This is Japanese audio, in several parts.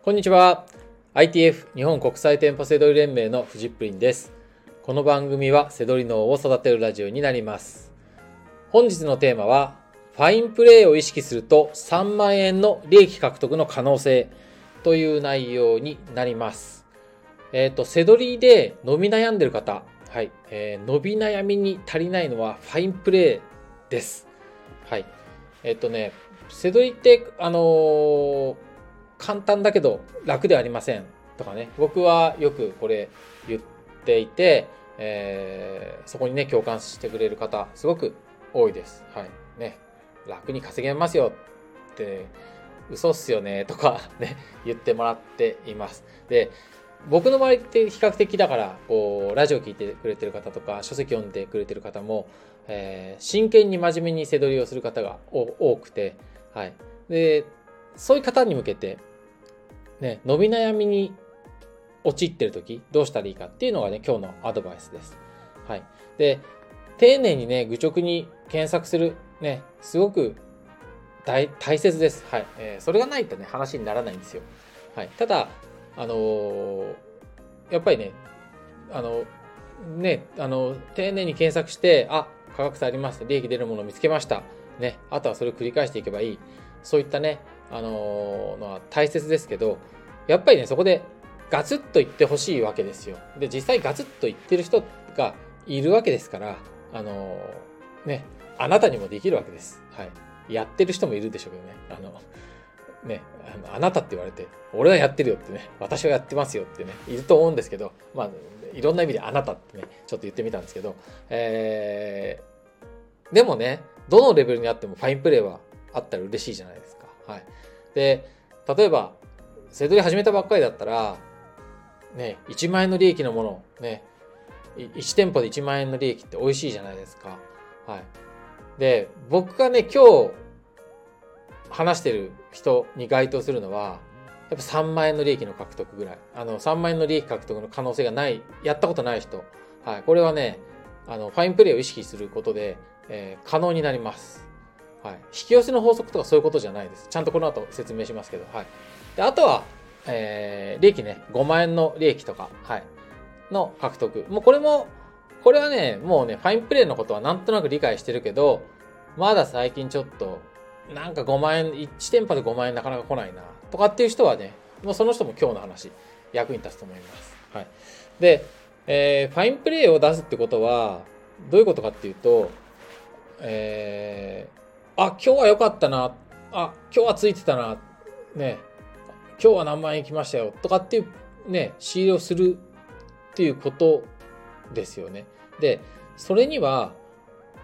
こんにちは。ITF 日本国際店舗セドリ連盟のフジップリンです。この番組はセドリ脳を育てるラジオになります。本日のテーマは、ファインプレーを意識すると3万円の利益獲得の可能性という内容になります。えっ、ー、と、セドリで伸び悩んでる方、はい、えー、伸び悩みに足りないのはファインプレーです。はい。えっ、ー、とね、セドリって、あのー、簡単だけど楽ではありませんとかね、僕はよくこれ言っていて、えー、そこにね、共感してくれる方、すごく多いです。はい。ね、楽に稼げますよって、嘘っすよねとか ね、言ってもらっています。で、僕の周りって比較的だから、こう、ラジオ聞いてくれてる方とか、書籍読んでくれてる方も、えー、真剣に真面目に背取りをする方が多くて、はい。で、そういう方に向けて、ね、伸び悩みに陥ってる時、どうしたらいいかっていうのがね、今日のアドバイスです。はい。で、丁寧にね、愚直に検索する、ね、すごく大大切です。はい。えー、それがないとね、話にならないんですよ。はい。ただ、あのー、やっぱりね、あの、ね、あの、丁寧に検索して、あ、価格差あります。利益出るものを見つけました。ね、あとはそれを繰り返していけばいい。そういったね、あのー、のは大切ですけど、やっぱりね、そこでガツッと言ってほしいわけですよ。で、実際ガツッと言ってる人がいるわけですから、あのー、ね、あなたにもできるわけです。はい。やってる人もいるでしょうけどね。あの、ね、ああなたって言われて、俺はやってるよってね、私はやってますよってね、いると思うんですけど、まあ、いろんな意味であなたってね、ちょっと言ってみたんですけど、えー、でもね、どのレベルにあってもファインプレーはあったら嬉しいじゃないですか。はい。で、例えば、セドリ始めたばっかりだったら、ね、1万円の利益のもの、ね、1店舗で1万円の利益って美味しいじゃないですか。はい。で、僕がね、今日話してる人に該当するのは、やっぱ3万円の利益の獲得ぐらい。あの、3万円の利益獲得の可能性がない、やったことない人。はい。これはね、あの、ファインプレーを意識することで、えー、可能になります。はい。引き寄せの法則とかそういうことじゃないです。ちゃんとこの後説明しますけど、はい。で、あとは、えー、利益ね、5万円の利益とか、はい。の獲得。もうこれも、これはね、もうね、ファインプレーのことはなんとなく理解してるけど、まだ最近ちょっと、なんか5万円、1店舗で5万円なかなか来ないな、とかっていう人はね、もうその人も今日の話、役に立つと思います。はい。で、えー、ファインプレーを出すってことは、どういうことかっていうと、えー、あ、今日は良かったな、あ、今日はついてたな、ね、今日は何万円来ましたよ、とかっていうね、仕入れをするっていうことですよね。で、それには、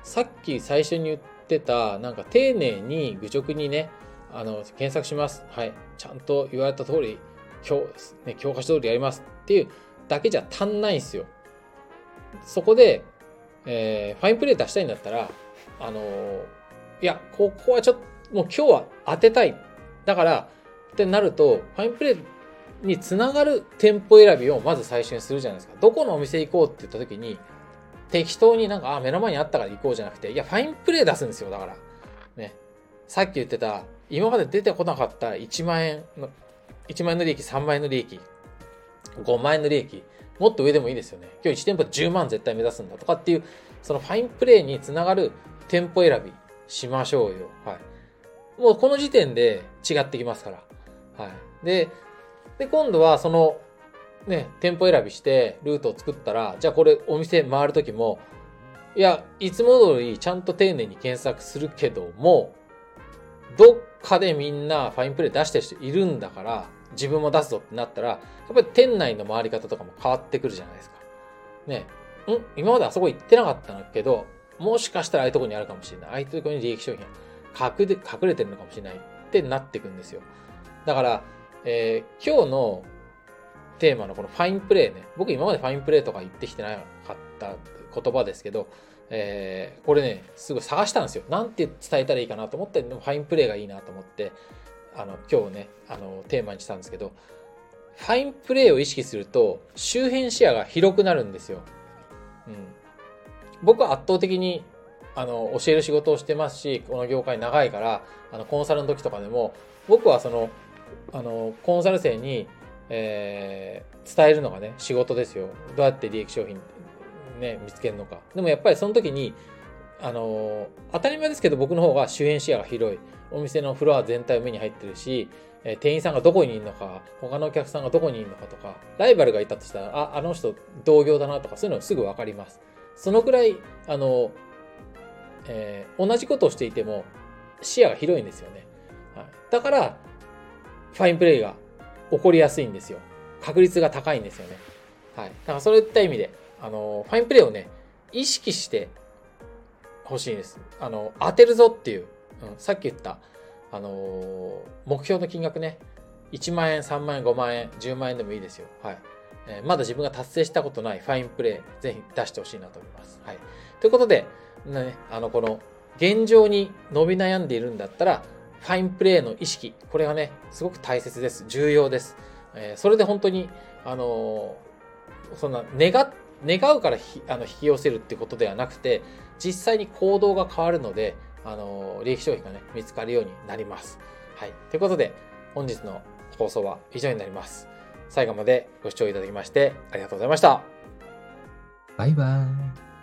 さっき最初に言ってた、なんか丁寧に愚直にね、あの、検索します。はい。ちゃんと言われた通り、今日、ね、教科書通りやりますっていうだけじゃ足んないんですよ。そこで、えー、ファインプレー出したいんだったら、あのー、いや、ここはちょっと、もう今日は当てたい。だから、ってなると、ファインプレーにつながる店舗選びをまず最初にするじゃないですか。どこのお店行こうって言った時に、適当になんか、あ、目の前にあったから行こうじゃなくて、いや、ファインプレー出すんですよ、だから。ね。さっき言ってた、今まで出てこなかった1万円の、1万円の利益、3万円の利益、5万円の利益、もっと上でもいいですよね。今日1店舗10万絶対目指すんだとかっていう、そのファインプレーにつながる店舗選びしましょうよ。はい。もうこの時点で違ってきますから。はい。で、で、今度はその、ね、店舗選びしてルートを作ったら、じゃあこれお店回るときも、いや、いつも通りちゃんと丁寧に検索するけども、どっかでみんなファインプレー出してる人いるんだから、自分も出すぞってなったら、やっぱり店内の回り方とかも変わってくるじゃないですか。ね。ん？今まであそこ行ってなかったけど、もしかしたらああいうとこにあるかもしれない。ああいうとこに利益商品隠れ隠れてるのかもしれないってなっていくんですよ。だから、えー、今日のテーマのこのファインプレーね、僕今までファインプレーとか言ってきてなかった言葉ですけど、えー、これね、すぐ探したんですよ。なんて伝えたらいいかなと思って、でもファインプレーがいいなと思って、あの、今日ね、あの、テーマにしたんですけど、ファインプレーを意識すると、周辺視野が広くなるんですよ。うん。僕は圧倒的に、あの、教える仕事をしてますし、この業界長いから、あの、コンサルの時とかでも、僕はその、あのコンサル生に、えー、伝えるのがね仕事ですよ。どうやって利益商品、ね、見つけるのか。でもやっぱりその時にあの当たり前ですけど僕の方が周辺視野が広い。お店のフロア全体を目に入ってるしえ店員さんがどこにいるのか、他のお客さんがどこにいるのかとか、ライバルがいたとしたら、あ、あの人同業だなとか、そういうのすぐわかります。そのくらい、あの、えー、同じことをしていても、視野が広いんですよね。はい、だから、ファインプレイが起こりやすいんですよ。確率が高いんですよね。はい。だからそういった意味で、あの、ファインプレイをね、意識してほしいんです。あの、当てるぞっていう、うん、さっき言った、あの、目標の金額ね、1万円、3万円、5万円、10万円でもいいですよ。はい。え、まだ自分が達成したことないファインプレー、ぜひ出してほしいなと思います。はい。ということで、ね、あの、この、現状に伸び悩んでいるんだったら、ファインプレーの意識、これがね、すごく大切です。重要です。え、それで本当に、あの、そんな、願、願うからあの引き寄せるってことではなくて、実際に行動が変わるので、あの、利益商品がね、見つかるようになります。はい。ということで、本日の放送は以上になります。最後までご視聴いただきましてありがとうございました。バイバーイ。